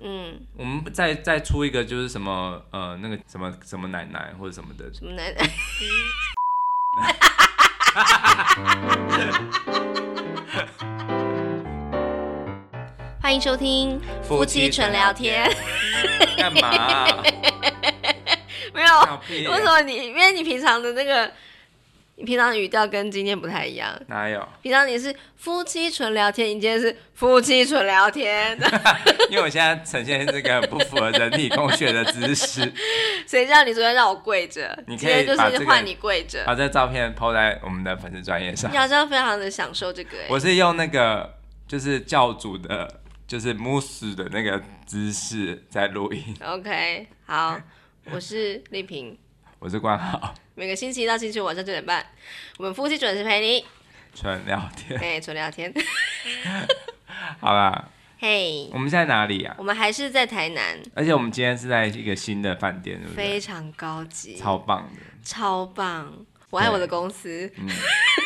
嗯，我们再再出一个就是什么呃那个什么什么奶奶或者什么的，什么奶奶？欢迎收听夫妻纯聊天。干嘛、啊？没有，为什么你？因为你平常的那个。你平常语调跟今天不太一样，哪有？平常你是夫妻纯聊天，你今天是夫妻纯聊天。因为我现在呈现这个不符合人体工学的姿势。谁叫你昨天让我跪着？你可以就是换你跪着，把这照片 po 在我们的粉丝专业上。你好像非常的享受这个。我是用那个就是教主的，就是穆斯的那个姿势在录音。OK，好，我是丽萍。我是关豪，每个星期一到星期五晚上九点半，我们夫妻准时陪你纯聊天。哎，纯聊天。好啦，嘿、我们现在哪里呀、啊？我们还是在台南，而且我们今天是在一个新的饭店，对不对？非常高级，超棒的，超棒。我爱我的公司，嗯、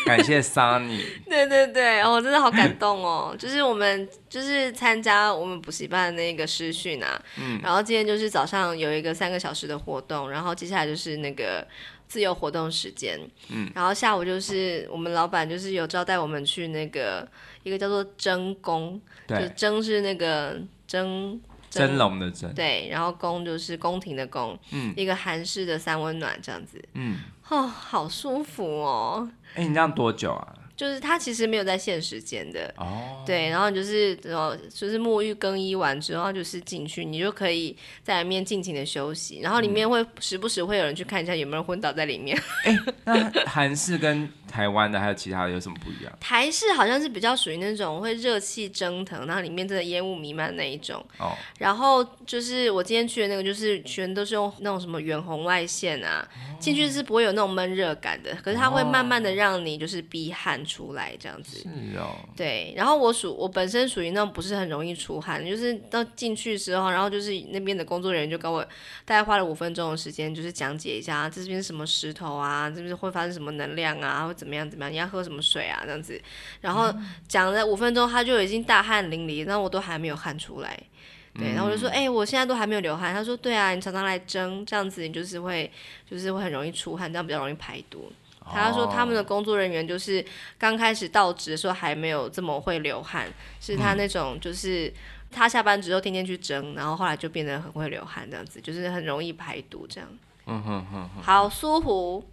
感谢 Sunny。对对对，哦，真的好感动哦！就是我们就是参加我们补习班的那个师训啊，嗯，然后今天就是早上有一个三个小时的活动，然后接下来就是那个自由活动时间，嗯，然后下午就是我们老板就是有招待我们去那个一个叫做蒸宫，对，就蒸是那个蒸。蒸笼的蒸，对，然后宫就是宫廷的宫，嗯，一个韩式的三温暖这样子，嗯，哦，好舒服哦。哎，你这样多久啊？就是它其实没有在限时间的哦，对，然后就是哦，就是沐浴更衣完之后就是进去，你就可以在里面尽情的休息，然后里面会时不时会有人去看一下有没有人昏倒在里面。哎，那韩式跟台湾的还有其他的有什么不一样？台式好像是比较属于那种会热气蒸腾，然后里面真的烟雾弥漫那一种。哦。然后就是我今天去的那个，就是全都是用那种什么远红外线啊，进去是不会有那种闷热感的，可是它会慢慢的让你就是逼汗。出来这样子是哦，对，然后我属我本身属于那种不是很容易出汗，就是到进去的时候，然后就是那边的工作人员就跟我大概花了五分钟的时间，就是讲解一下这边是什么石头啊，这边会发生什么能量啊，或怎么样怎么样，你要喝什么水啊这样子，然后讲了五分钟，他就已经大汗淋漓，然后我都还没有汗出来，对，然后我就说，哎、欸，我现在都还没有流汗，他说，对啊，你常常来蒸，这样子你就是会就是会很容易出汗，这样比较容易排毒。他说他们的工作人员就是刚开始到职的时候还没有这么会流汗，是他那种就是他下班之后天天去蒸，然后后来就变得很会流汗这样子，就是很容易排毒这样。嗯哼哼，好舒服，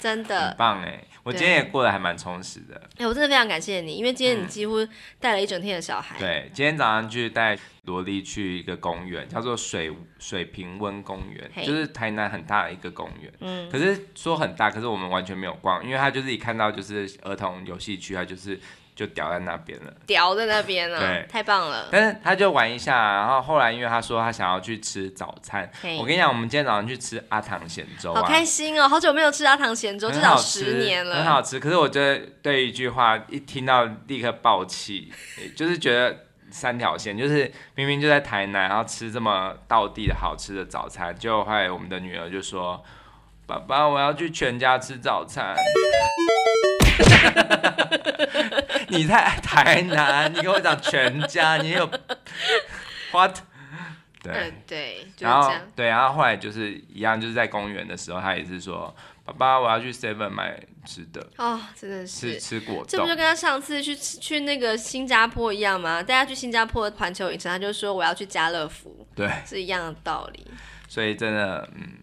真的很棒哎。我今天也过得还蛮充实的。哎、欸，我真的非常感谢你，因为今天你几乎带了一整天的小孩。嗯、对，今天早上去带萝莉去一个公园，叫做水水平温公园，就是台南很大的一个公园。嗯。可是说很大，可是我们完全没有逛，因为他就是一看到就是儿童游戏区，他就是。就掉在那边了，掉在那边了，对，太棒了。但是他就玩一下，然后后来因为他说他想要去吃早餐，我跟你讲，我们今天早上去吃阿唐咸粥，啊，好开心哦，好久没有吃阿唐咸粥，至少十年了，很好吃。可是我觉得对一句话一听到立刻爆气，就是觉得三条线，就是明明就在台南，然后吃这么道地的好吃的早餐，就后来我们的女儿就说：“爸爸，我要去全家吃早餐。” 你在台南，你跟我讲全家，你有 what？对、呃、对，然后对，然后后来就是一样，就是在公园的时候，他也是说，爸爸，我要去 Seven 买吃的。哦，真的是吃吃果冻，这不就跟他上次去去那个新加坡一样吗？带他去新加坡环球影城，他就说我要去家乐福，对，是一样的道理。所以真的，嗯。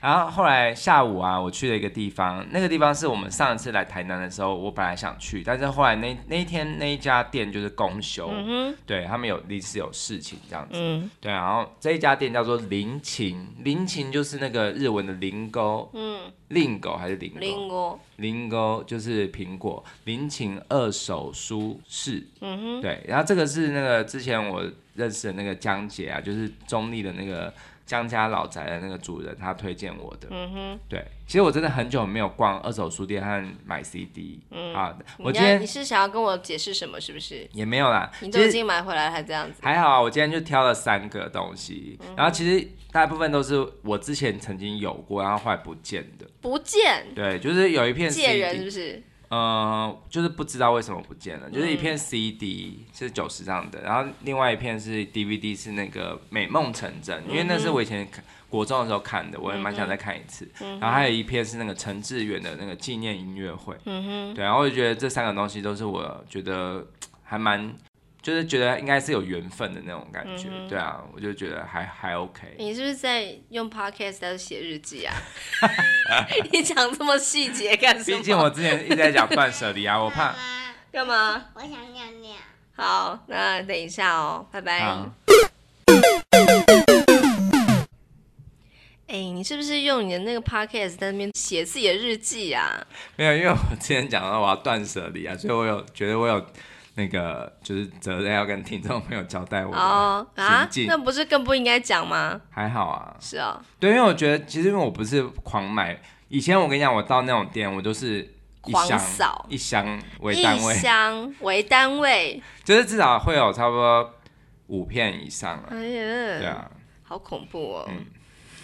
然后后来下午啊，我去了一个地方，那个地方是我们上一次来台南的时候，我本来想去，但是后来那那一天那一家店就是公休，嗯、对他们有临时有事情这样子，嗯，对，然后这一家店叫做林琴，林琴就是那个日文的林沟，嗯，林沟还是林沟？林沟。就是苹果，林琴二手书市，嗯哼，对，然后这个是那个之前我认识的那个江姐啊，就是中立的那个。江家老宅的那个主人，他推荐我的。嗯哼，对，其实我真的很久没有逛二手书店和买 CD。嗯啊，我今天你是想要跟我解释什么？是不是？也没有啦，你都已经买回来还这样子？还好啊，我今天就挑了三个东西，嗯，然后其实大部分都是我之前曾经有过，然后后来不见的。不见？对，就是有一片借人是不是？呃，就是不知道为什么不见了，嗯、就是一片 CD 是九十张的，然后另外一片是 DVD 是那个《美梦成真》，因为那是我以前国中的时候看的，我也蛮想再看一次。嗯、然后还有一片是那个陈志远的那个纪念音乐会，嗯哼，对，然后我就觉得这三个东西都是我觉得还蛮。就是觉得应该是有缘分的那种感觉，嗯、对啊，我就觉得还还 OK。你是不是在用 Podcast 在写日记啊？你讲这么细节干什么？毕竟我之前一直在讲断舍离啊，我怕。干嘛？我想尿尿。好，那等一下哦，拜拜。哎、欸，你是不是用你的那个 Podcast 在那边写自己的日记啊？没有，因为我之前讲到我要断舍离啊，所以我有觉得我有。那个就是责任要跟听众朋友交代我哦啊，那不是更不应该讲吗？还好啊，是啊、哦，对，因为我觉得其实因为我不是狂买，以前我跟你讲，我到那种店，我都是一箱扫一箱为单位，一箱为单位，就是至少会有差不多五片以上啊。哎呀，对啊，好恐怖哦。嗯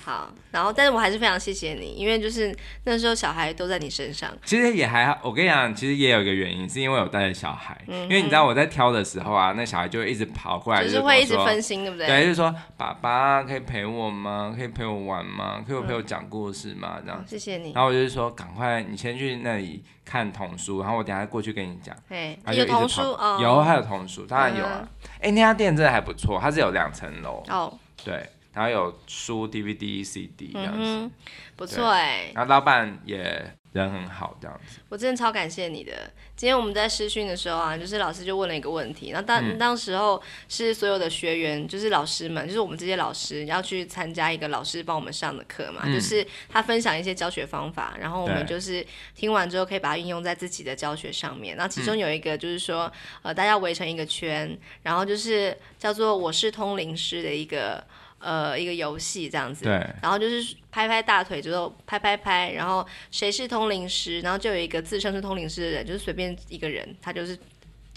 好，然后但是我还是非常谢谢你，因为就是那时候小孩都在你身上。其实也还好，我跟你讲，其实也有一个原因，是因为我带着小孩，嗯、因为你知道我在挑的时候啊，那小孩就会一直跑过来，就是会一直分心，对不对？对，就是说爸爸可以陪我吗？可以陪我玩吗？可以陪我讲故事吗？这样、嗯。谢谢你。然后我就是说，赶快你先去那里看童书，然后我等下过去跟你讲。对有童书哦，有还有童书，当然有啊。哎、嗯，那家店真的还不错，它是有两层楼。哦，对。然后有书、DVD、CD 这样子，嗯、不错哎。然后老板也人很好，这样子。我真的超感谢你的。今天我们在试训的时候啊，就是老师就问了一个问题，然后当、嗯、当时候是所有的学员，就是老师们，就是我们这些老师要去参加一个老师帮我们上的课嘛，嗯、就是他分享一些教学方法，然后我们就是听完之后可以把它运用在自己的教学上面。然后其中有一个就是说，呃，大家围成一个圈，然后就是叫做“我是通灵师”的一个。呃，一个游戏这样子，对，然后就是拍拍大腿，之后拍拍拍，然后谁是通灵师，然后就有一个自称是通灵师的人，就是随便一个人，他就是。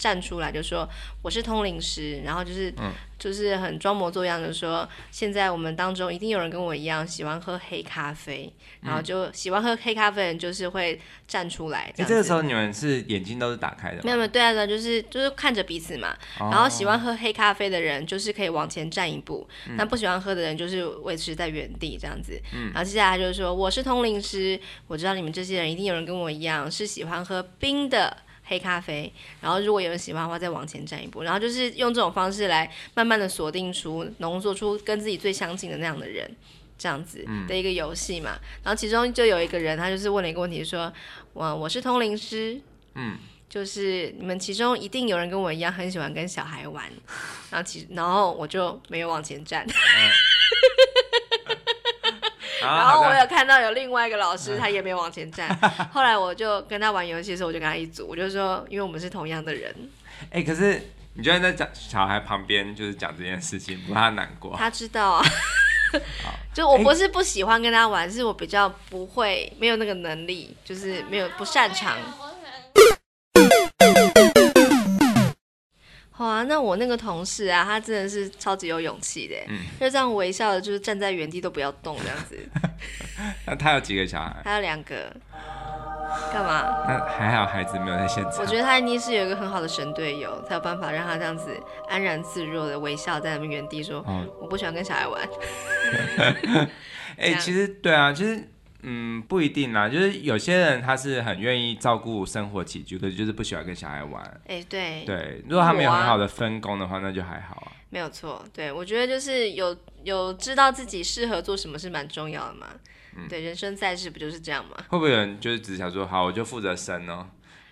站出来就说我是通灵师，然后就是、嗯、就是很装模作样的说，现在我们当中一定有人跟我一样喜欢喝黑咖啡，然后就喜欢喝黑咖啡的人就是会站出来。这、欸、这个时候你们是眼睛都是打开的？没有没有，对啊对啊，就是就是看着彼此嘛。哦、然后喜欢喝黑咖啡的人就是可以往前站一步，那、嗯、不喜欢喝的人就是维持在原地这样子。嗯、然后接下来就是说我是通灵师，我知道你们这些人一定有人跟我一样是喜欢喝冰的。黑咖啡，然后如果有人喜欢的话，再往前站一步，然后就是用这种方式来慢慢的锁定出、浓缩出跟自己最相近的那样的人，这样子的一个游戏嘛。嗯、然后其中就有一个人，他就是问了一个问题，说：“我我是通灵师，嗯，就是你们其中一定有人跟我一样很喜欢跟小孩玩。”然后其然后我就没有往前站。嗯 然后我有看到有另外一个老师，他也没有往前站。后来我就跟他玩游戏的时候，我就跟他一组，我就说，因为我们是同样的人。哎、欸，可是你居然在讲小孩旁边，就是讲这件事情，不怕他难过？他知道啊。就我不是不喜欢跟他玩，欸、是我比较不会，没有那个能力，就是没有不擅长。哇，那我那个同事啊，他真的是超级有勇气的，嗯、就这样微笑的，就是站在原地都不要动这样子。那他有几个小孩？他有两个。干嘛？那还好孩子没有在现场。我觉得他一定是有一个很好的神队友，才有办法让他这样子安然自若的微笑在那边原地说：“哦、我不喜欢跟小孩玩。”哎，其实对啊，其实。嗯，不一定啦，就是有些人他是很愿意照顾生活起居，可是就是不喜欢跟小孩玩。哎、欸，对，对，如果他没有很好的分工的话，啊、那就还好啊。没有错，对，我觉得就是有有知道自己适合做什么是蛮重要的嘛。嗯、对，人生在世不就是这样吗？会不会有人就是只想说，好，我就负责生哦？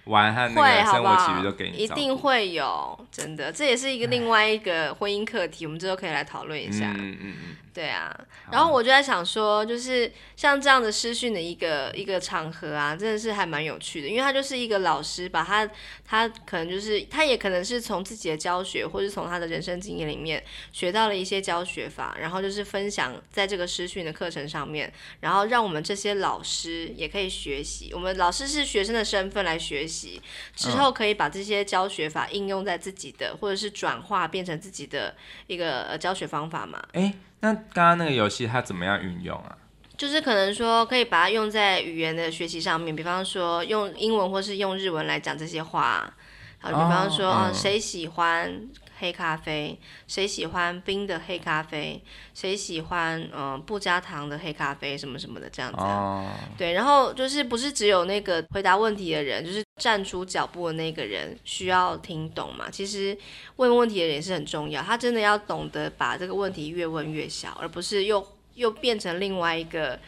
玩和那个生活起居都给你，一定会有，真的，这也是一个另外一个婚姻课题，我们之后可以来讨论一下。嗯嗯嗯。对啊，然后我就在想说，就是像这样的师训的一个一个场合啊，真的是还蛮有趣的，因为他就是一个老师，把他他可能就是他也可能是从自己的教学，或是从他的人生经验里面学到了一些教学法，然后就是分享在这个师训的课程上面，然后让我们这些老师也可以学习。我们老师是学生的身份来学习，之后可以把这些教学法应用在自己的，或者是转化变成自己的一个呃教学方法嘛？诶那刚刚那个游戏它怎么样运用啊？就是可能说可以把它用在语言的学习上面，比方说用英文或是用日文来讲这些话。好，比方说，哦，谁喜欢黑咖啡？谁喜欢冰的黑咖啡？谁喜欢嗯、呃、不加糖的黑咖啡？什么什么的这样子、啊。对，然后就是不是只有那个回答问题的人，就是站出脚步的那个人需要听懂嘛？其实问问题的人也是很重要，他真的要懂得把这个问题越问越小，而不是又又变成另外一个。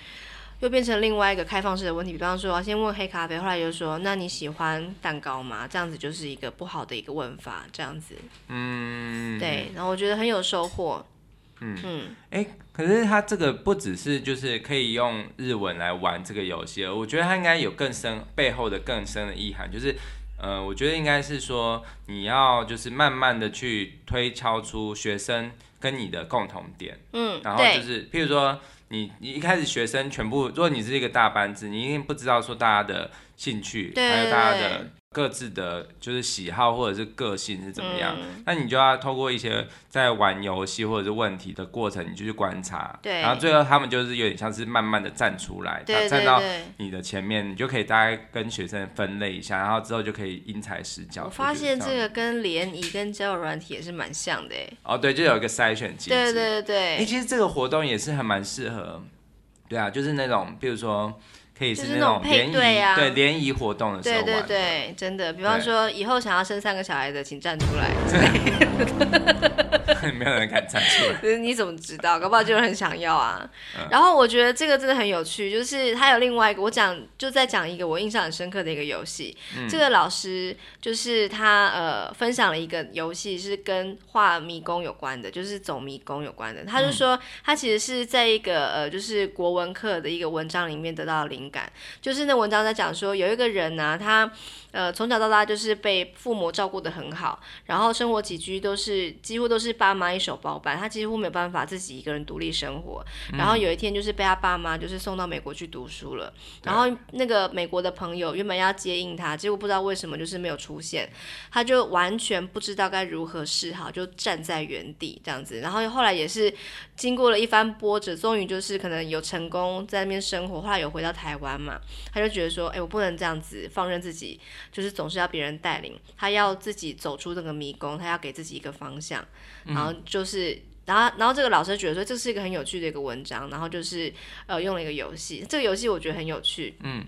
又变成另外一个开放式的问题，比方说，先问黑咖啡，后来就说，那你喜欢蛋糕吗？这样子就是一个不好的一个问法，这样子。嗯，对，然后我觉得很有收获。嗯嗯，哎、欸，可是他这个不只是就是可以用日文来玩这个游戏，我觉得他应该有更深背后的更深的意涵，就是，呃，我觉得应该是说，你要就是慢慢的去推敲出学生跟你的共同点。嗯，然后就是，譬如说。你你一开始学生全部，如果你是一个大班制，你一定不知道说大家的兴趣，还有大家的。各自的就是喜好或者是个性是怎么样，那、嗯、你就要透过一些在玩游戏或者是问题的过程，你就去观察，对，然后最后他们就是有点像是慢慢的站出来，对，站到你的前面，你就可以大概跟学生分类一下，然后之后就可以因材施教。我发现这个跟联谊跟交友软体也是蛮像的哎。哦，对，就有一个筛选机制。对对对。哎、欸，其实这个活动也是还蛮适合，对啊，就是那种比如说。可以是那种配对啊，对联谊活动的时候，对对对，真的，比方说以后想要生三个小孩的，请站出来。没有人敢站出来。你怎么知道？搞不好就是很想要啊。嗯、然后我觉得这个真的很有趣，就是他有另外一个，我讲就再讲一个我印象很深刻的一个游戏。嗯、这个老师就是他呃分享了一个游戏，是跟画迷宫有关的，就是走迷宫有关的。他就说他其实是在一个呃就是国文课的一个文章里面得到灵感，就是那文章在讲说有一个人呢、啊，他呃从小到大就是被父母照顾得很好，然后生活起居都是几乎都是爸妈一手包办，他几乎没有办法自己一个人独立生活。然后有一天就是被他爸妈就是送到美国去读书了，然后那个美国的朋友原本要接应他，结果不知道为什么就是没有出现，他就完全不知道该如何是好，就站在原地这样子。然后后来也是经过了一番波折，终于就是可能有成功在那边生活，后来有回到台湾嘛。他就觉得说，哎，我不能这样子放任自己，就是总是要别人带领，他要自己走出这个迷宫，他要给自己一个方向，然后就是，然后然后这个老师觉得说这是一个很有趣的一个文章，然后就是呃用了一个游戏，这个游戏我觉得很有趣，嗯。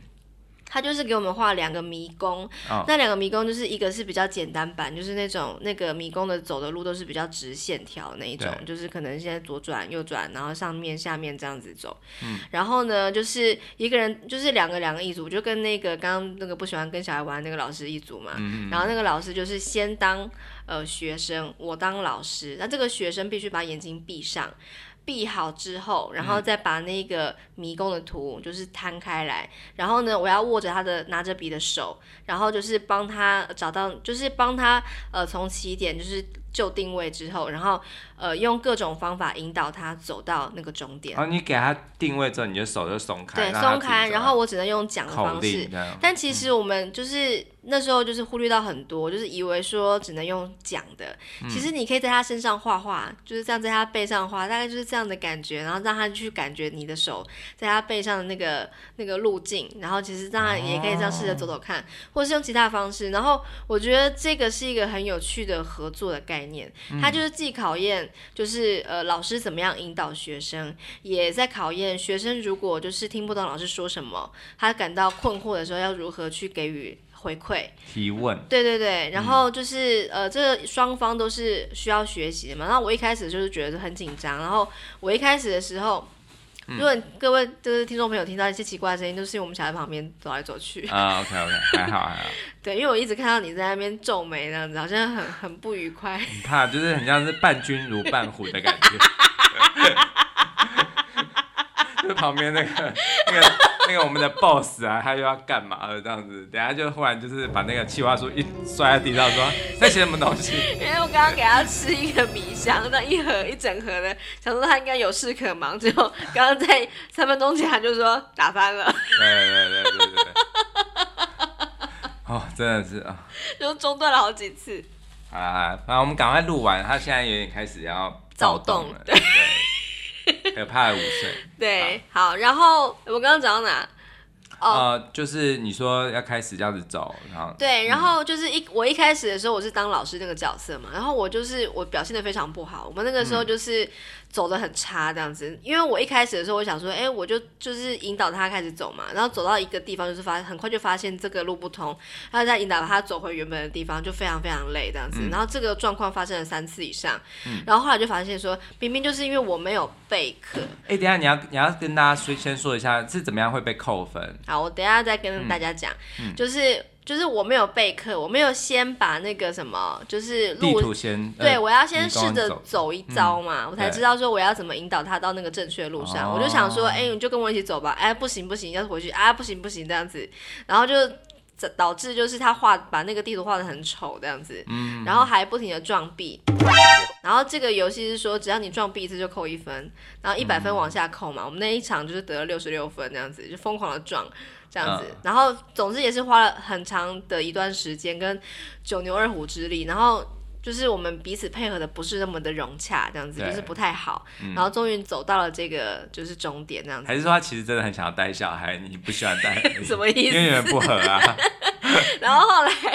他就是给我们画两个迷宫，oh. 那两个迷宫就是一个是比较简单版，就是那种那个迷宫的走的路都是比较直线条那一种，就是可能现在左转右转，然后上面下面这样子走。嗯，然后呢，就是一个人就是两个两个一组，就跟那个刚刚那个不喜欢跟小孩玩那个老师一组嘛。嗯，然后那个老师就是先当呃学生，我当老师，那这个学生必须把眼睛闭上。闭好之后，然后再把那个迷宫的图就是摊开来，嗯、然后呢，我要握着他的拿着笔的手，然后就是帮他找到，就是帮他呃从起点就是。就定位之后，然后呃用各种方法引导他走到那个终点。然后你给他定位之后，你的手就松开。对，松开，然后我只能用讲的方式。但其实我们就是、嗯、那时候就是忽略到很多，就是以为说只能用讲的。嗯、其实你可以在他身上画画，就是这样在他背上画，大概就是这样的感觉，然后让他去感觉你的手在他背上的那个那个路径，然后其实让他也可以这样试着走走看，哦、或者是用其他方式。然后我觉得这个是一个很有趣的合作的概念。概念，他就是既考验，就是呃老师怎么样引导学生，也在考验学生，如果就是听不懂老师说什么，他感到困惑的时候，要如何去给予回馈、提问。对对对，然后就是、嗯、呃，这双方都是需要学习的嘛。然后我一开始就是觉得很紧张，然后我一开始的时候。如果各位就是听众朋友听到一些奇怪的声音，都是因为我们小孩旁边走来走去啊。Uh, OK OK，还好还好。对，因为我一直看到你在那边皱眉，那样子好像很很不愉快。很怕，就是很像是伴君如伴虎的感觉。就 旁边那个那个那个我们的 boss 啊，他又要干嘛了这样子？等下就忽然就是把那个企划书一摔在地上，说 在写什么东西？因为我刚刚给他吃一个米香，那一盒一整盒的，想说他应该有事可忙，结果刚刚在三分钟前他就说打翻了。对对对对对。哦，真的是啊，就中断了好几次。啊，那我们赶快录完，他现在有点开始要躁动了。对。对可怕的五岁。对，好，好，然后我刚刚讲到哪？哦、呃，就是你说要开始这样子走，然后对，然后就是一、嗯、我一开始的时候我是当老师那个角色嘛，然后我就是我表现的非常不好，我们那个时候就是。嗯走的很差这样子，因为我一开始的时候，我想说，哎、欸，我就就是引导他开始走嘛，然后走到一个地方，就是发很快就发现这个路不通，然后再引导他走回原本的地方，就非常非常累这样子。嗯、然后这个状况发生了三次以上，嗯、然后后来就发现说，明明就是因为我没有备课。哎、欸，等一下你要你要跟大家说先说一下是怎么样会被扣分。好，我等一下再跟大家讲，嗯、就是。就是我没有备课，我没有先把那个什么，就是路地图先，对，我要先试着走一遭嘛，嗯、我才知道说我要怎么引导他到那个正确的路上。我就想说，哎、欸，你就跟我一起走吧。哎，不行不行，要回去啊，不行不行这样子，然后就导致就是他画把那个地图画得很丑这样子，嗯、然后还不停的撞壁。然后这个游戏是说，只要你撞壁一次就扣一分，然后一百分往下扣嘛。嗯、我们那一场就是得了六十六分这样子，就疯狂的撞。这样子，然后总之也是花了很长的一段时间跟九牛二虎之力，然后就是我们彼此配合的不是那么的融洽，这样子就是不太好，嗯、然后终于走到了这个就是终点，这样子。还是说他其实真的很想要带小孩，你不喜欢带？什么意思？因为你们不合啊。然后后来，后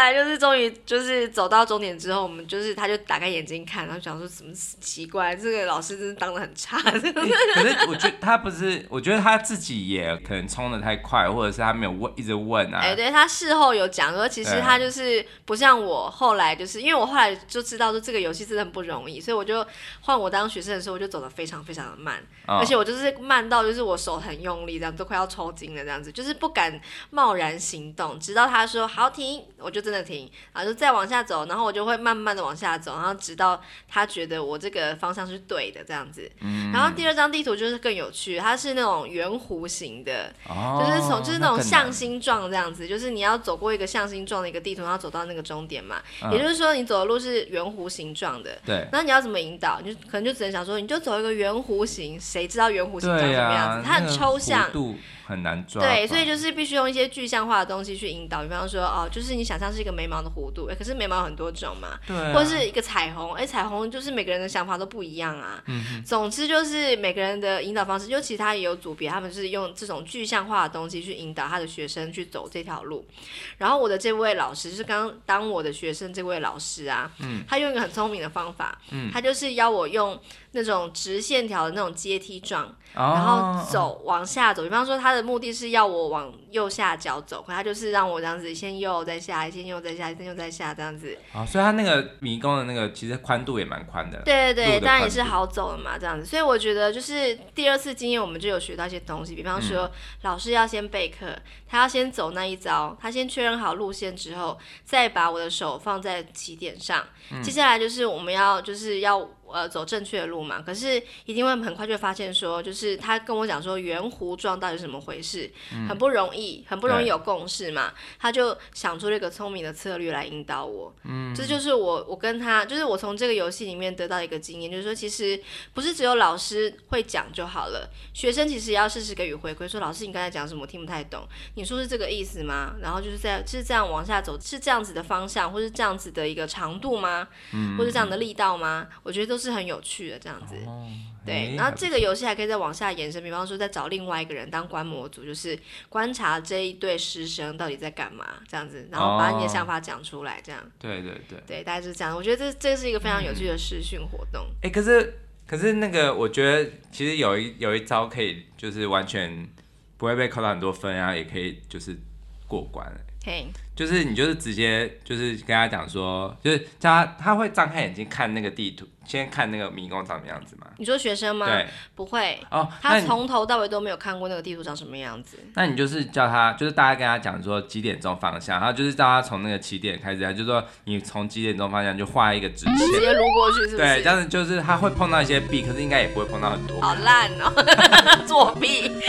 来就是终于就是走到终点之后，我们就是他就打开眼睛看，然后想说什么奇怪，这个老师真的当的很差。欸、可是我觉得他不是，我觉得他自己也可能冲的太快，或者是他没有问，一直问啊。哎、欸，对他事后有讲说，其实他就是不像我后来就是因为我后来就知道说这个游戏真的很不容易，所以我就换我当学生的时候，我就走的非常非常的慢，哦、而且我就是慢到就是我手很用力，这样都快要抽筋了，这样子就是不敢贸然行动。直到他说好停，我就真的停，然后就再往下走，然后我就会慢慢的往下走，然后直到他觉得我这个方向是对的这样子。嗯、然后第二张地图就是更有趣，它是那种圆弧形的，哦、就是从就是那种向心状这样子，就是你要走过一个向心状的一个地图，然后走到那个终点嘛。嗯、也就是说你走的路是圆弧形状的。对。那你要怎么引导？你就可能就只能想说，你就走一个圆弧形，谁知道圆弧形长什么样子？啊、它很抽象。很难抓，对，所以就是必须用一些具象化的东西去引导，比方说哦，就是你想象是一个眉毛的弧度，哎，可是眉毛有很多种嘛，对啊，或者是一个彩虹，哎，彩虹就是每个人的想法都不一样啊，嗯，总之就是每个人的引导方式，尤其他也有组别，他们是用这种具象化的东西去引导他的学生去走这条路，然后我的这位老师就是刚刚当我的学生这位老师啊，嗯，他用一个很聪明的方法，嗯，他就是要我用。那种直线条的那种阶梯状，然后走往下走。比方说，他的目的是要我往右下角走，可他就是让我这样子先右再下，先右再下，先右再下这样子。哦，所以他那个迷宫的那个其实宽度也蛮宽的。对对对，当然也是好走的嘛，这样子。所以我觉得就是第二次经验，我们就有学到一些东西。比方说，嗯、老师要先备课，他要先走那一招，他先确认好路线之后，再把我的手放在起点上。嗯、接下来就是我们要就是要。呃，走正确的路嘛，可是一定会很快就发现说，就是他跟我讲说圆弧状到底是怎么回事，嗯、很不容易，很不容易有共识嘛。他就想出了一个聪明的策略来引导我，嗯，这就是我我跟他，就是我从这个游戏里面得到一个经验，就是说其实不是只有老师会讲就好了，学生其实也要适时给予回馈，说老师你刚才讲什么我听不太懂，你说是这个意思吗？然后就是在是这样往下走，是这样子的方向，或是这样子的一个长度吗？嗯，或是这样的力道吗？我觉得都是很有趣的这样子，哦、对。然后这个游戏还可以再往下延伸，比方说再找另外一个人当观摩组，就是观察这一对师生到底在干嘛这样子，然后把你的想法讲出来，这样。哦、对对对，对，大概就是这样。我觉得这这是一个非常有趣的试训活动。哎、嗯欸，可是可是那个，我觉得其实有一有一招可以，就是完全不会被扣到很多分啊，也可以就是过关。嘿，Okay. 就是你就是直接就是跟他讲说，就是叫他他会张开眼睛看那个地图。先看那个迷宫长什么样子吗？你说学生吗？对，不会哦。他从头到尾都没有看过那个地图长什么样子。那你就是叫他，就是大家跟他讲说几点钟方向，然后就是叫他从那个起点开始，就是说你从几点钟方向就画一个直线，直接撸过去，是不是？对，这样子就是他会碰到一些壁，可是应该也不会碰到很多。好烂哦，作弊。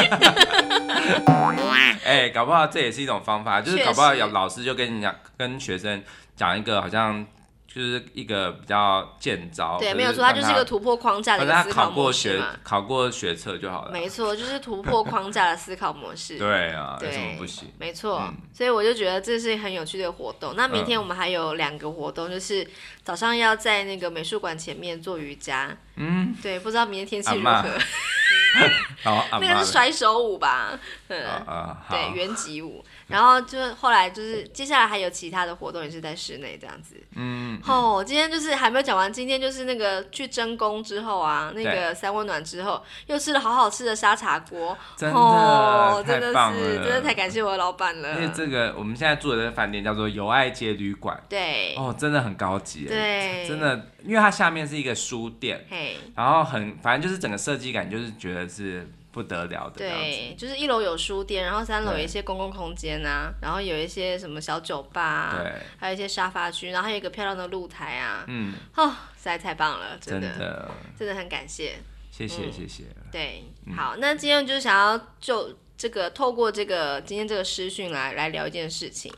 哎，搞不好这也是一种方法，就是搞不好有老师就跟你讲，跟学生讲一个好像。就是一个比较见招，对，没有错，它就是一个突破框架的一个思考模式嘛。考过学测就好了。没错，就是突破框架的思考模式。对啊，为什么不行？没错，嗯、所以我就觉得这是很有趣的活动。那明天我们还有两个活动，就是早上要在那个美术馆前面做瑜伽。嗯，对，不知道明天天气如何。那个是甩手舞吧？嗯，对，圆击舞。然后就后来就是接下来还有其他的活动也是在室内这样子。嗯。哦，今天就是还没有讲完，今天就是那个去蒸宫之后啊，那个三温暖之后，又吃了好好吃的沙茶锅。真的，真的是，真的太感谢我的老板了。因为这个我们现在住的这个饭店叫做友爱街旅馆。对。哦，真的很高级。对。真的，因为它下面是一个书店。嘿。然后很，反正就是整个设计感，就是觉得是。不得了的，对，就是一楼有书店，然后三楼有一些公共空间啊，然后有一些什么小酒吧啊，对，还有一些沙发区，然后还有一个漂亮的露台啊，嗯，哦，实在太棒了，真的，真的，真的很感谢，谢谢，嗯、谢谢，对，嗯、好，那今天就是想要就这个透过这个今天这个视讯来来聊一件事情。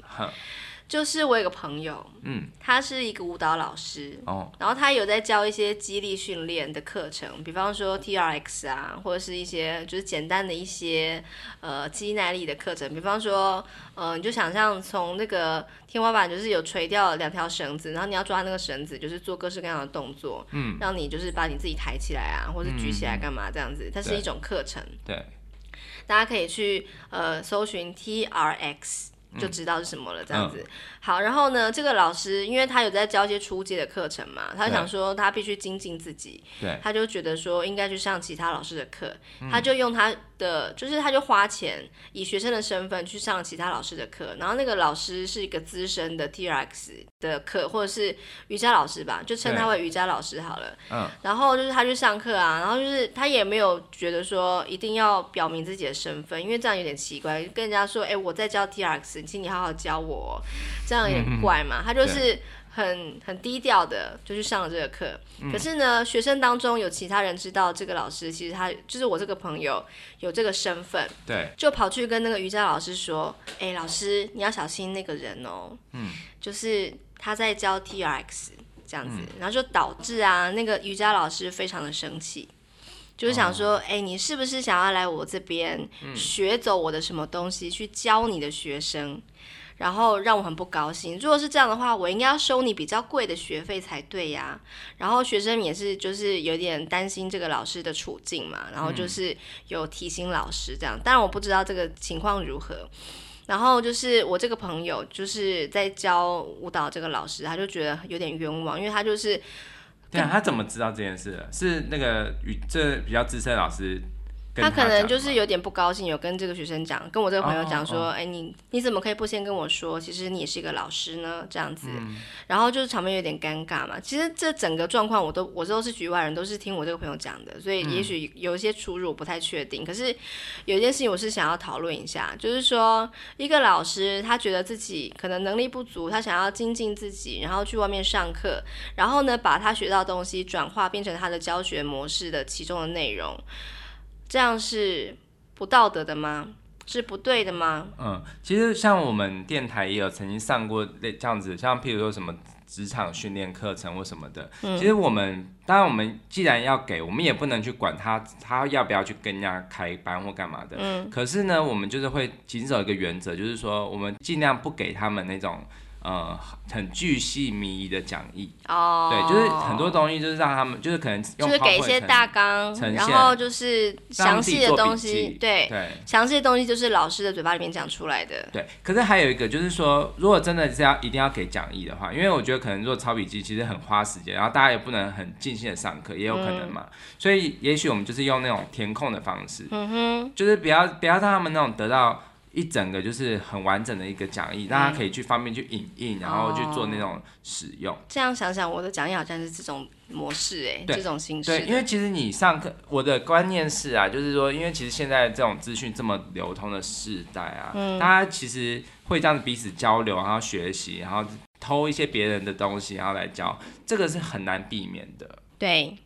就是我有个朋友，嗯，他是一个舞蹈老师，哦，然后他有在教一些肌力训练的课程，比方说 TRX 啊，或者是一些就是简单的一些呃肌耐力的课程，比方说，呃，你就想象从那个天花板就是有垂掉两条绳子，然后你要抓那个绳子，就是做各式各样的动作，嗯，让你就是把你自己抬起来啊，或者举起来干嘛这样子，它是一种课程，对，对大家可以去呃搜寻 TRX。就知道是什么了，这样子。嗯、好，然后呢，这个老师因为他有在教一些初阶的课程嘛，他就想说他必须精进自己，对，他就觉得说应该去上其他老师的课，嗯、他就用他的，就是他就花钱以学生的身份去上其他老师的课，然后那个老师是一个资深的 TRX 的课，或者是瑜伽老师吧，就称他为瑜伽老师好了。嗯，然后就是他去上课啊，然后就是他也没有觉得说一定要表明自己的身份，因为这样有点奇怪，跟人家说，哎，我在教 TRX。请你好好教我，这样有点怪嘛。嗯、他就是很很低调的就去上了这个课。嗯、可是呢，学生当中有其他人知道这个老师，其实他就是我这个朋友有这个身份，对，就跑去跟那个瑜伽老师说：“哎、欸，老师，你要小心那个人哦。”嗯，就是他在教 TRX 这样子，嗯、然后就导致啊，那个瑜伽老师非常的生气。就是想说，哎、欸，你是不是想要来我这边学走我的什么东西，去教你的学生，然后让我很不高兴。如果是这样的话，我应该要收你比较贵的学费才对呀。然后学生也是，就是有点担心这个老师的处境嘛，然后就是有提醒老师这样。当然我不知道这个情况如何。然后就是我这个朋友，就是在教舞蹈这个老师，他就觉得有点冤枉，因为他就是。对啊，他怎么知道这件事的？是那个与这比较资深的老师。他可能就是有点不高兴，有跟这个学生讲，跟我这个朋友讲说，哎、oh, oh, oh. 欸，你你怎么可以不先跟我说？其实你也是一个老师呢，这样子，嗯、然后就是场面有点尴尬嘛。其实这整个状况，我都我都是局外人，都是听我这个朋友讲的，所以也许有一些出入，我不太确定。嗯、可是有一件事情，我是想要讨论一下，就是说一个老师，他觉得自己可能能力不足，他想要精进自己，然后去外面上课，然后呢，把他学到的东西转化变成他的教学模式的其中的内容。这样是不道德的吗？是不对的吗？嗯，其实像我们电台也有曾经上过类这样子，像譬如说什么职场训练课程或什么的。嗯、其实我们当然我们既然要给，我们也不能去管他他要不要去跟人家开班或干嘛的。嗯。可是呢，我们就是会谨守一个原则，就是说我们尽量不给他们那种。呃，很巨细靡遗的讲义。哦，对，就是很多东西就是让他们，就是可能就是给一些大纲，然后就是详细的东西，对对，详细的东西就是老师的嘴巴里面讲出来的。对，可是还有一个就是说，如果真的是要一定要给讲义的话，因为我觉得可能做抄笔记其实很花时间，然后大家也不能很尽兴的上课，也有可能嘛，嗯、所以也许我们就是用那种填空的方式，嗯哼，就是不要不要让他们那种得到。一整个就是很完整的一个讲义，大家可以去方便去影印，然后去做那种使用。这样想想，我的讲义好像是这种模式哎，这种形式。对，因为其实你上课，我的观念是啊，就是说，因为其实现在这种资讯这么流通的时代啊，嗯，大家其实会这样彼此交流，然后学习，然后偷一些别人的东西，然后来教，这个是很难避免的。对，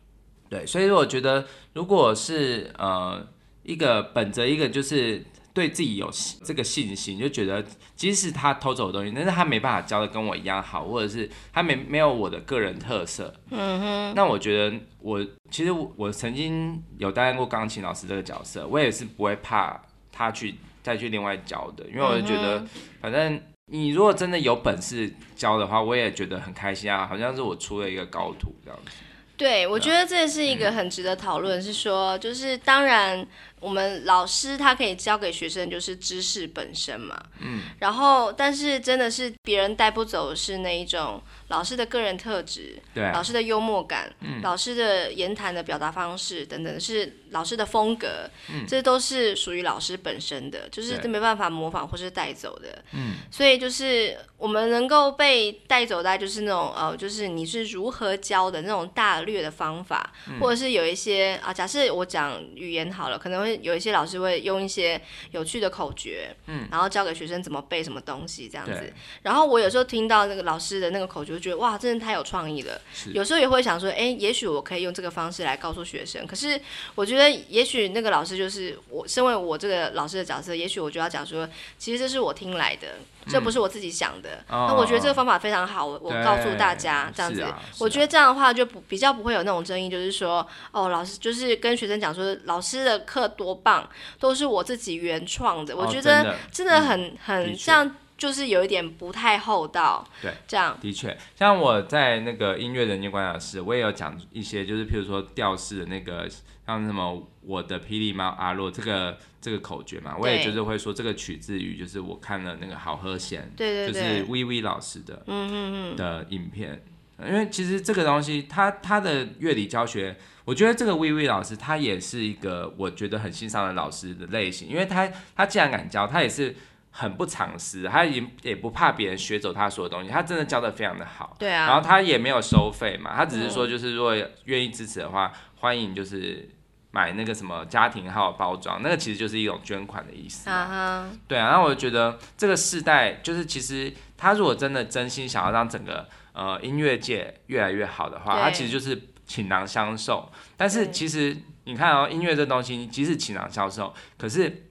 对，所以我觉得，如果是呃一个本着一个就是。对自己有这个信心，就觉得即使他偷走的东西，但是他没办法教的跟我一样好，或者是他没没有我的个人特色。嗯哼。那我觉得我其实我，我曾经有担任过钢琴老师这个角色，我也是不会怕他去再去另外教的，因为我就觉得反正。你如果真的有本事教的话，我也觉得很开心啊，好像是我出了一个高徒这样子。对，我觉得这是一个很值得讨论，嗯、是说，就是当然。我们老师他可以教给学生就是知识本身嘛，嗯，然后但是真的是别人带不走的是那一种老师的个人特质，对，老师的幽默感，嗯，老师的言谈的表达方式等等，是老师的风格，嗯，这都是属于老师本身的，就是没办法模仿或是带走的，嗯，所以就是我们能够被带走的，就是那种呃，就是你是如何教的那种大略的方法，嗯，或者是有一些啊，假设我讲语言好了，可能会。有一些老师会用一些有趣的口诀，嗯，然后教给学生怎么背什么东西这样子。然后我有时候听到那个老师的那个口诀，就觉得哇，真的太有创意了。有时候也会想说，哎，也许我可以用这个方式来告诉学生。可是我觉得，也许那个老师就是我，身为我这个老师的角色，也许我就要讲说，其实这是我听来的。这不是我自己想的，嗯、那我觉得这个方法非常好，我我告诉大家这样子，啊啊、我觉得这样的话就不比较不会有那种争议，就是说，哦，老师就是跟学生讲说，老师的课多棒，都是我自己原创的，哦、我觉得真的很、嗯、很像，就是有一点不太厚道。对，这样的确，像我在那个音乐人间观察室，我也有讲一些，就是譬如说调式的那个，像什么我的霹雳猫阿洛这个。这个口诀嘛，我也就是会说这个取自于就是我看了那个好和弦，对对对，就是 VV 老师的嗯嗯嗯的影片，因为其实这个东西他他的乐理教学，我觉得这个薇薇老师他也是一个我觉得很欣赏的老师的类型，因为他他既然敢教，他也是很不藏私，他也也不怕别人学走他所有东西，他真的教的非常的好，对啊，然后他也没有收费嘛，他只是说就是如果愿意支持的话，欢迎就是。买那个什么家庭号包装，那个其实就是一种捐款的意思。Uh huh. 对啊，然后我就觉得这个世代就是其实他如果真的真心想要让整个呃音乐界越来越好的话，对他其实就是倾囊相授。但是其实你看哦，音乐这东西即使倾囊相授，可是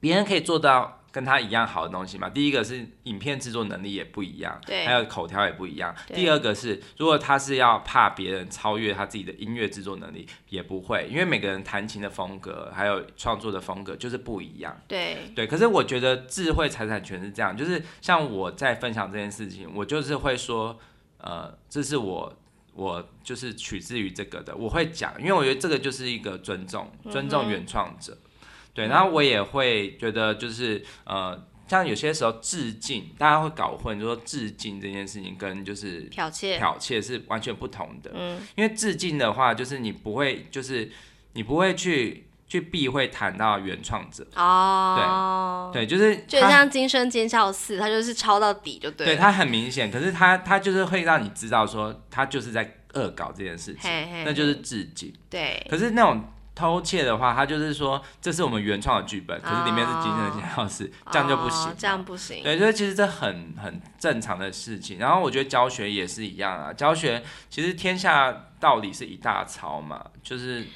别人可以做到。跟他一样好的东西嘛，第一个是影片制作能力也不一样，对，还有口条也不一样。第二个是，如果他是要怕别人超越他自己的音乐制作能力，也不会，因为每个人弹琴的风格还有创作的风格就是不一样。对对，可是我觉得智慧财产权是这样，就是像我在分享这件事情，我就是会说，呃，这是我我就是取自于这个的，我会讲，因为我觉得这个就是一个尊重，尊重原创者。嗯对，然后我也会觉得，就是呃，像有些时候致敬，大家会搞混，就说致敬这件事情跟就是剽窃，剽窃是完全不同的。嗯，因为致敬的话，就是你不会，就是你不会去去避讳谈到原创者。哦，对，对，就是就像《今生尖叫四》，他就是抄到底就对。对，他很明显，可是他他就是会让你知道说，他就是在恶搞这件事情，嘿嘿嘿，那就是致敬。对，可是那种。偷窃的话，他就是说这是我们原创的剧本，哦、可是里面是惊声尖叫四，这样就不行，这样不行。对，所以其实这很很正常的事情。然后我觉得教学也是一样啊，教学其实天下道理是一大抄嘛，就是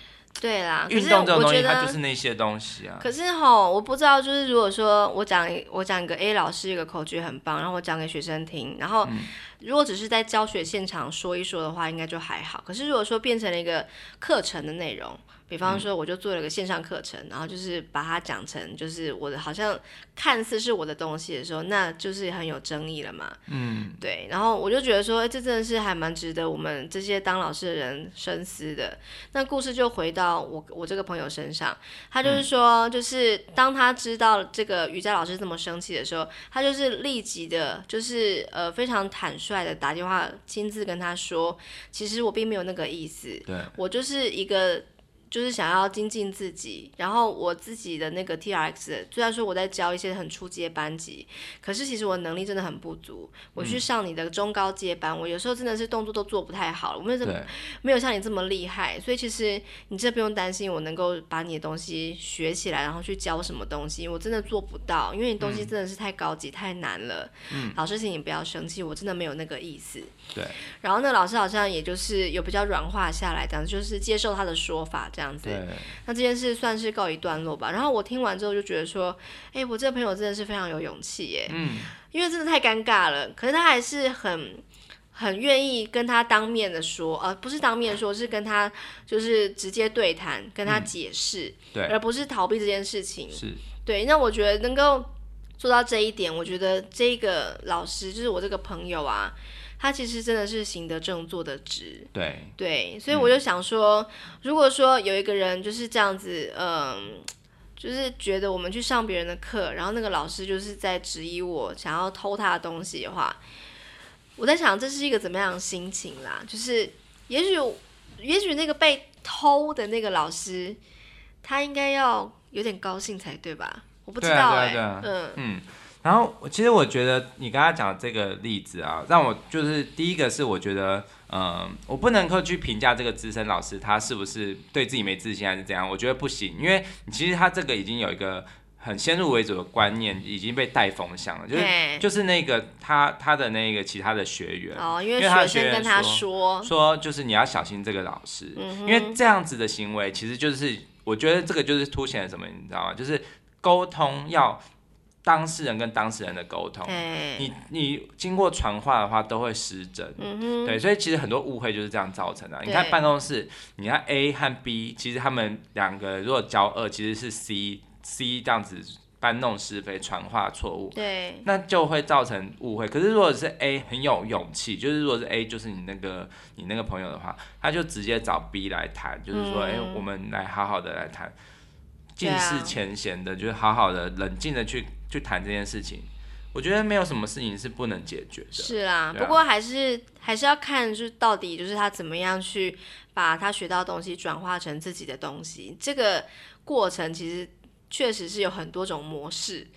对啦。运动这种东西，它就是那些东西啊。可是吼，我不知道，就是如果说我讲我讲一个 A 老师一个口诀很棒，然后我讲给学生听，然后如果只是在教学现场说一说的话，应该就还好。可是如果说变成了一个课程的内容。比方说，我就做了个线上课程，嗯、然后就是把它讲成就是我的，好像看似是我的东西的时候，那就是很有争议了嘛。嗯，对。然后我就觉得说，这真的是还蛮值得我们这些当老师的人深思的。那故事就回到我我这个朋友身上，他就是说，就是当他知道这个瑜伽老师这么生气的时候，他就是立即的，就是呃非常坦率的打电话亲自跟他说，其实我并没有那个意思，对我就是一个。就是想要精进自己，然后我自己的那个 TRX，虽然说我在教一些很初阶班级，可是其实我能力真的很不足。我去上你的中高阶班，嗯、我有时候真的是动作都做不太好，我没有这么没有像你这么厉害。所以其实你这不用担心，我能够把你的东西学起来，然后去教什么东西，我真的做不到，因为你东西真的是太高级、嗯、太难了。嗯，老师请你不要生气，我真的没有那个意思。对。然后那老师好像也就是有比较软化下来，这样就是接受他的说法这样。样子。那这件事算是告一段落吧。然后我听完之后就觉得说，哎、欸，我这个朋友真的是非常有勇气耶。嗯。因为真的太尴尬了，可是他还是很很愿意跟他当面的说，呃，不是当面说，是跟他就是直接对谈，跟他解释，嗯、对，而不是逃避这件事情。是。对，那我觉得能够做到这一点，我觉得这个老师就是我这个朋友啊。他其实真的是行得正，坐得直。对对，所以我就想说，嗯，如果说有一个人就是这样子，嗯，就是觉得我们去上别人的课，然后那个老师就是在质疑我想要偷他的东西的话，我在想这是一个怎么样的心情啦？就是也许也许那个被偷的那个老师，他应该要有点高兴才对吧？我不知道哎，欸，嗯嗯。嗯然后，其实我觉得你刚刚讲的这个例子啊，让我就是第一个是我觉得，嗯、呃，我不能够去评价这个资深老师他是不是对自己没自信还是怎样，我觉得不行，因为其实他这个已经有一个很先入为主的观念，已经被带风向了，就是就是那个他他的那个其他的学员，哦，因为学生跟他说说就是你要小心这个老师，嗯，因为这样子的行为其实就是我觉得这个就是凸显了什么，你知道吗？就是沟通要。当事人跟当事人的沟通，你你经过传话的话都会失真，嗯，对，所以其实很多误会就是这样造成的。你看办公室，你看 A 和 B，其实他们两个如果交恶，其实是 C C 这样子搬弄是非、传话错误，对，那就会造成误会。可是如果是 A 很有勇气，就是如果是 A 就是你那个你那个朋友的话，他就直接找 B 来谈，就是说，哎、嗯。欸，我们来好好的来谈，尽释前嫌的，就是好好的冷静的去。去谈这件事情，我觉得没有什么事情是不能解决的。是啦，不过还是还是要看，就是到底就是他怎么样去把他学到的东西转化成自己的东西。这个过程其实确实是有很多种模式。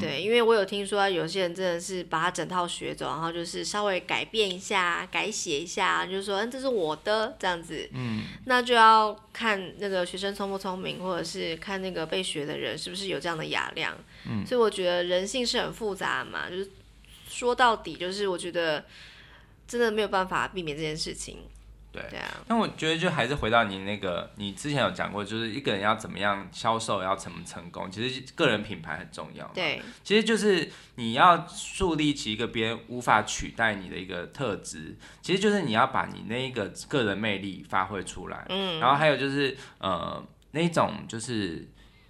对，因为我有听说有些人真的是把他整套学走，然后就是稍微改变一下、改写一下，就是说，嗯，这是我的这样子。嗯，那就要看那个学生聪不聪明，或者是看那个被学的人是不是有这样的雅量。嗯，所以我觉得人性是很复杂嘛，就是说到底，就是我觉得真的没有办法避免这件事情。对啊，那我觉得就还是回到你那个，你之前有讲过，就是一个人要怎么样销售，要怎么成功，其实个人品牌很重要。对，其实就是你要树立起一个别人无法取代你的一个特质，其实就是你要把你那一个个人魅力发挥出来。嗯，然后还有就是呃，那种就是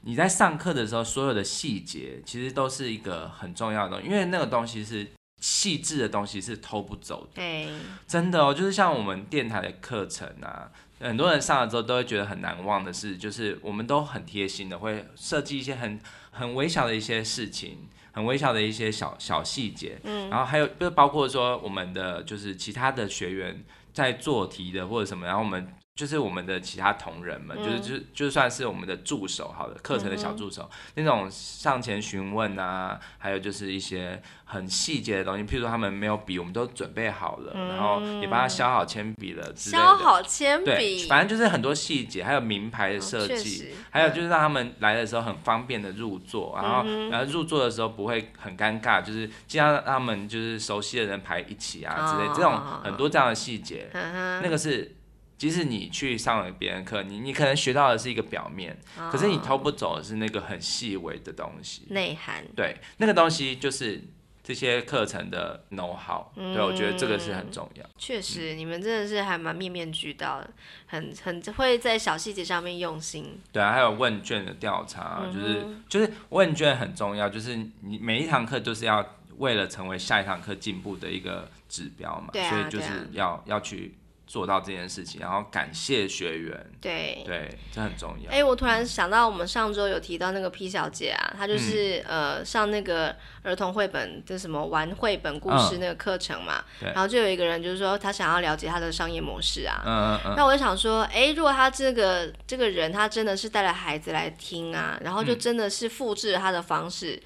你在上课的时候，所有的细节其实都是一个很重要的东西，因为那个东西是。细致的东西是偷不走的，对，真的哦，就是像我们电台的课程啊，很多人上了之后都会觉得很难忘的是，就是我们都很贴心的会设计一些很很微小的一些事情，很微小的一些小小细节，嗯，然后还有就包括说我们的就是其他的学员在做题的或者什么，然后我们。就是我们的其他同仁们，嗯、就是就就算是我们的助手，好的课程的小助手，嗯、那种上前询问啊，还有就是一些很细节的东西，譬如说他们没有笔，我们都准备好了，嗯、然后也帮他削好铅笔了之类的。削好铅笔，对，反正就是很多细节，还有名牌的设计，哦、还有就是让他们来的时候很方便的入座，嗯、然后然后入座的时候不会很尴尬，就是尽量让他们就是熟悉的人排一起啊之类，哦、这种很多这样的细节，嗯、那个是。即使你去上了别人课，你你可能学到的是一个表面，哦、可是你偷不走的是那个很细微的东西，内涵。对，那个东西就是这些课程的 know-how，嗯。对，我觉得这个是很重要。确实，嗯、你们真的是还蛮面面俱到的，很很会在小细节上面用心。对啊，还有问卷的调查，嗯、就是就是问卷很重要，就是你每一堂课都是要为了成为下一堂课进步的一个指标嘛，啊、所以就是要、啊、要去。做到这件事情，然后感谢学员，对。对，这很重要。哎、欸，我突然想到，我们上周有提到那个 P 小姐啊，她就是、嗯、呃上那个儿童绘本的什么玩绘本故事那个课程嘛，嗯、然后就有一个人就是说他想要了解他的商业模式啊，嗯嗯嗯，那我就想说，哎、欸，如果他这个这个人他真的是带了孩子来听啊，然后就真的是复制他的方式。嗯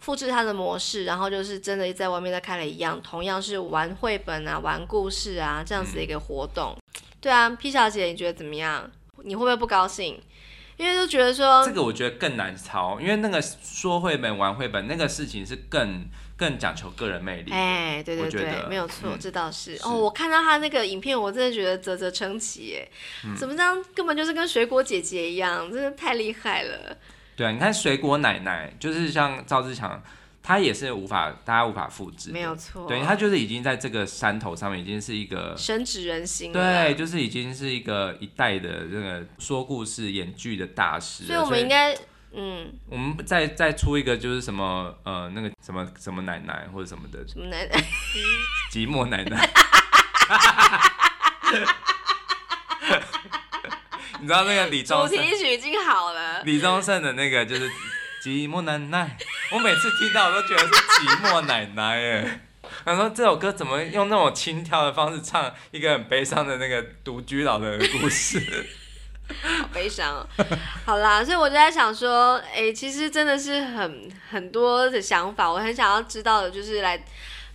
复制他的模式，然后就是真的在外面再开了一样，同样是玩绘本啊、玩故事啊这样子的一个活动。嗯、对啊，P 小姐，你觉得怎么样？你会不会不高兴？因因为就觉得说这个我觉得更难抄，因为那个说绘本玩绘本那个事情是更更讲求个人魅力。哎，对对对，没有错，嗯、这倒是。是哦，我看到他那个影片，我真的觉得啧啧称奇，哎、嗯，怎么这样？根本就是跟水果姐姐一样，真的太厉害了。对啊，你看水果奶奶，就是像赵志强。他也是无法，大家无法复制，没有错。对，他就是已经在这个山头上面，已经是一个神指人心。对，就是已经是一个一代的这个说故事、演剧的大师。所以我们应该，嗯，我们再再出一个，就是什么呃，那个什么什么奶奶或者什么的，什么奶奶，寂寞奶奶。你知道那个李宗盛主题曲已经好了，李宗盛的那个就是。寂寞奶奶，我每次听到我都觉得是寂寞奶奶哎。他说这首歌怎么用那种轻佻的方式唱一个很悲伤的那个独居老人的故事？好悲伤哦。好啦，所以我就在想说，哎、欸，其实真的是很很多的想法，我很想要知道的就是来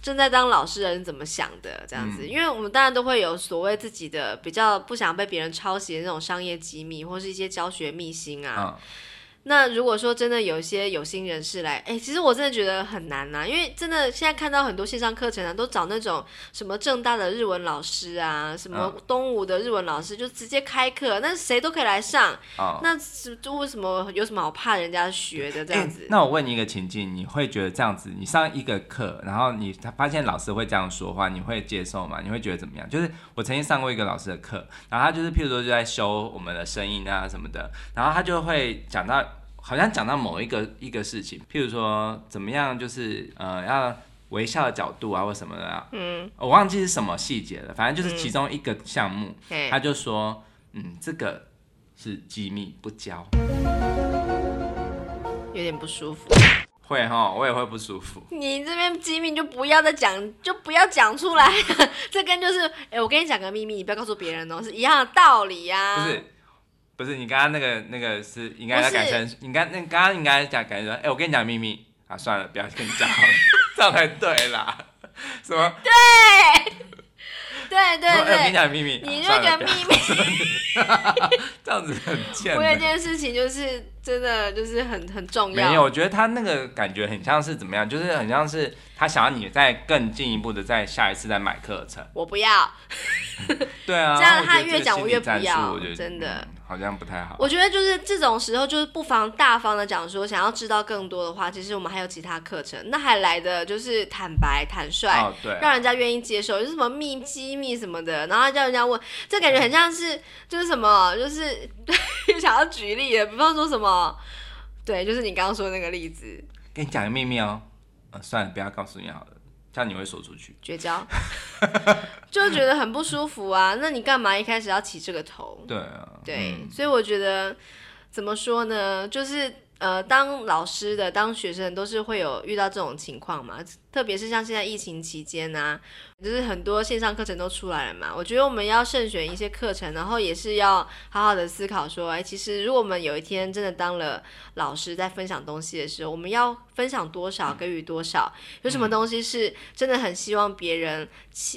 正在当老师的人怎么想的这样子，嗯、因为我们当然都会有所谓自己的比较不想被别人抄袭的那种商业机密或是一些教学秘辛啊。嗯那如果说真的有一些有心人士来，哎、欸，其实我真的觉得很难呐、啊，因为真的现在看到很多线上课程啊，都找那种什么正大的日文老师啊，什么东吴的日文老师，就直接开课，那谁都可以来上。哦、那为什么有什么好怕人家学的这样子？欸、那我问你一个情境，你会觉得这样子，你上一个课，然后你他发现老师会这样说话，你会接受吗？你会觉得怎么样？就是我曾经上过一个老师的课，然后他就是譬如说就在修我们的声音啊什么的，然后他就会讲到。好像讲到某一个一个事情，譬如说怎么样，就是呃要微笑的角度啊，或什么的啊，嗯，我忘记是什么细节了，反正就是其中一个项目，嗯、他就说，嗯，这个是机密，不交，有点不舒服，会哈，我也会不舒服。你这边机密就不要再讲，就不要讲出来，这跟就是，哎、欸，我跟你讲个秘密，你不要告诉别人哦，是一样的道理呀、啊，不是。不是你刚刚那个那个是应该要改成，你刚那刚刚应该讲改成说，哎、欸，我跟你讲秘密啊，算了，不要跟你讲，这样才对啦。什么？对，对对对。欸、我跟你讲秘密，你那个秘密，这样子很贱。我有一件事情就是真的就是很很重要。没有，我觉得他那个感觉很像是怎么样，就是很像是他想要你再更进一步的在下一次再买课程。我不要。对啊，这样他越讲我越不要，真的。好像不太好。我觉得就是这种时候，就是不妨大方的讲说，想要知道更多的话，其实我们还有其他课程，那还来的就是坦白坦率，哦对，让人家愿意接受，就是什么秘机密什么的，然后叫人家问，这感觉很像是就是什么，就是 想要举例的，比方说什么，对，就是你刚刚说的那个例子。给你讲个秘密哦，呃，算了，不要告诉你好了。这样你会说出去，绝交，就觉得很不舒服啊！那你干嘛一开始要起这个头？对啊，对，嗯、所以我觉得怎么说呢？就是呃，当老师的、当学生都是会有遇到这种情况嘛。特别是像现在疫情期间呐、啊，就是很多线上课程都出来了嘛。我觉得我们要慎选一些课程，然后也是要好好的思考说，哎，其实如果我们有一天真的当了老师，在分享东西的时候，我们要分享多少，给予多少？有什么东西是真的很希望别人，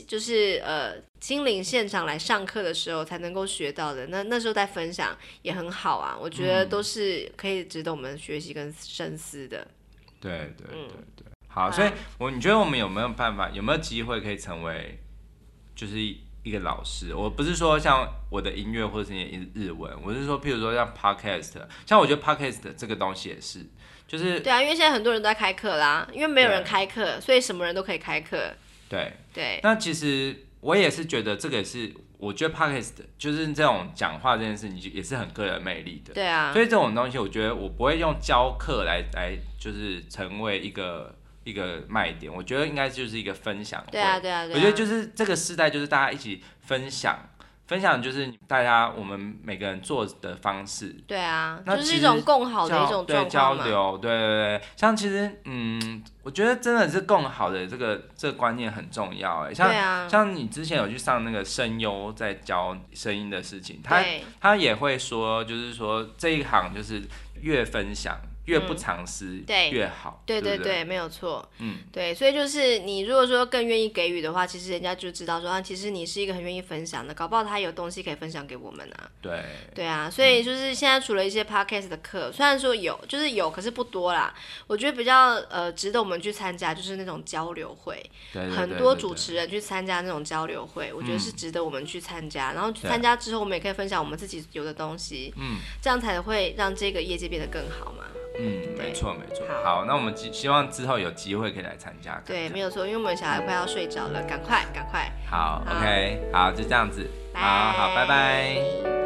就是呃亲临现场来上课的时候才能够学到的？那那时候再分享也很好啊。我觉得都是可以值得我们学习跟深思的。对对对对。好，所以我你觉得我们有没有办法，有没有机会可以成为就是一个老师？我不是说像我的音乐或者是日日文，我是说，譬如说像 podcast，像我觉得 podcast 这个东西也是，就是对啊，因为现在很多人都在开课啦，因为没有人开课，所以什么人都可以开课。对对。那其实我也是觉得这个也是，我觉得 podcast 就是这种讲话这件事，你也是很个人魅力的。对啊。所以这种东西，我觉得我不会用教课来来，就是成为一个。一个卖点，我觉得应该就是一个分享。对啊，对啊，对啊。我觉得就是这个时代，就是大家一起分享，分享就是大家我们每个人做的方式。对啊，那就是一种共好的一种对交流。对对对，像其实，嗯，我觉得真的是共好的这个这个观念很重要。哎，像、啊、像你之前有去上那个声优在教声音的事情，他他也会说，就是说这一行就是越分享。越不尝试，对越好。对对对，没有错。嗯，对，所以就是你如果说更愿意给予的话，其实人家就知道说啊，其实你是一个很愿意分享的，搞不好他有东西可以分享给我们啊。对。对啊，所以就是现在除了一些 podcast 的课，虽然说有，就是有，可是不多啦。我觉得比较呃值得我们去参加，就是那种交流会，对对对很多主持人去参加那种交流会，我觉得是值得我们去参加。嗯、然后参加之后，我们也可以分享我们自己有的东西，嗯，这样才会让这个业界变得更好嘛。嗯，没错没错。好，那我们希望之后有机会可以来参加。对，没有错，因为我们小孩快要睡着了，赶快赶快。好，好，OK，好，就这样子。好好，拜拜。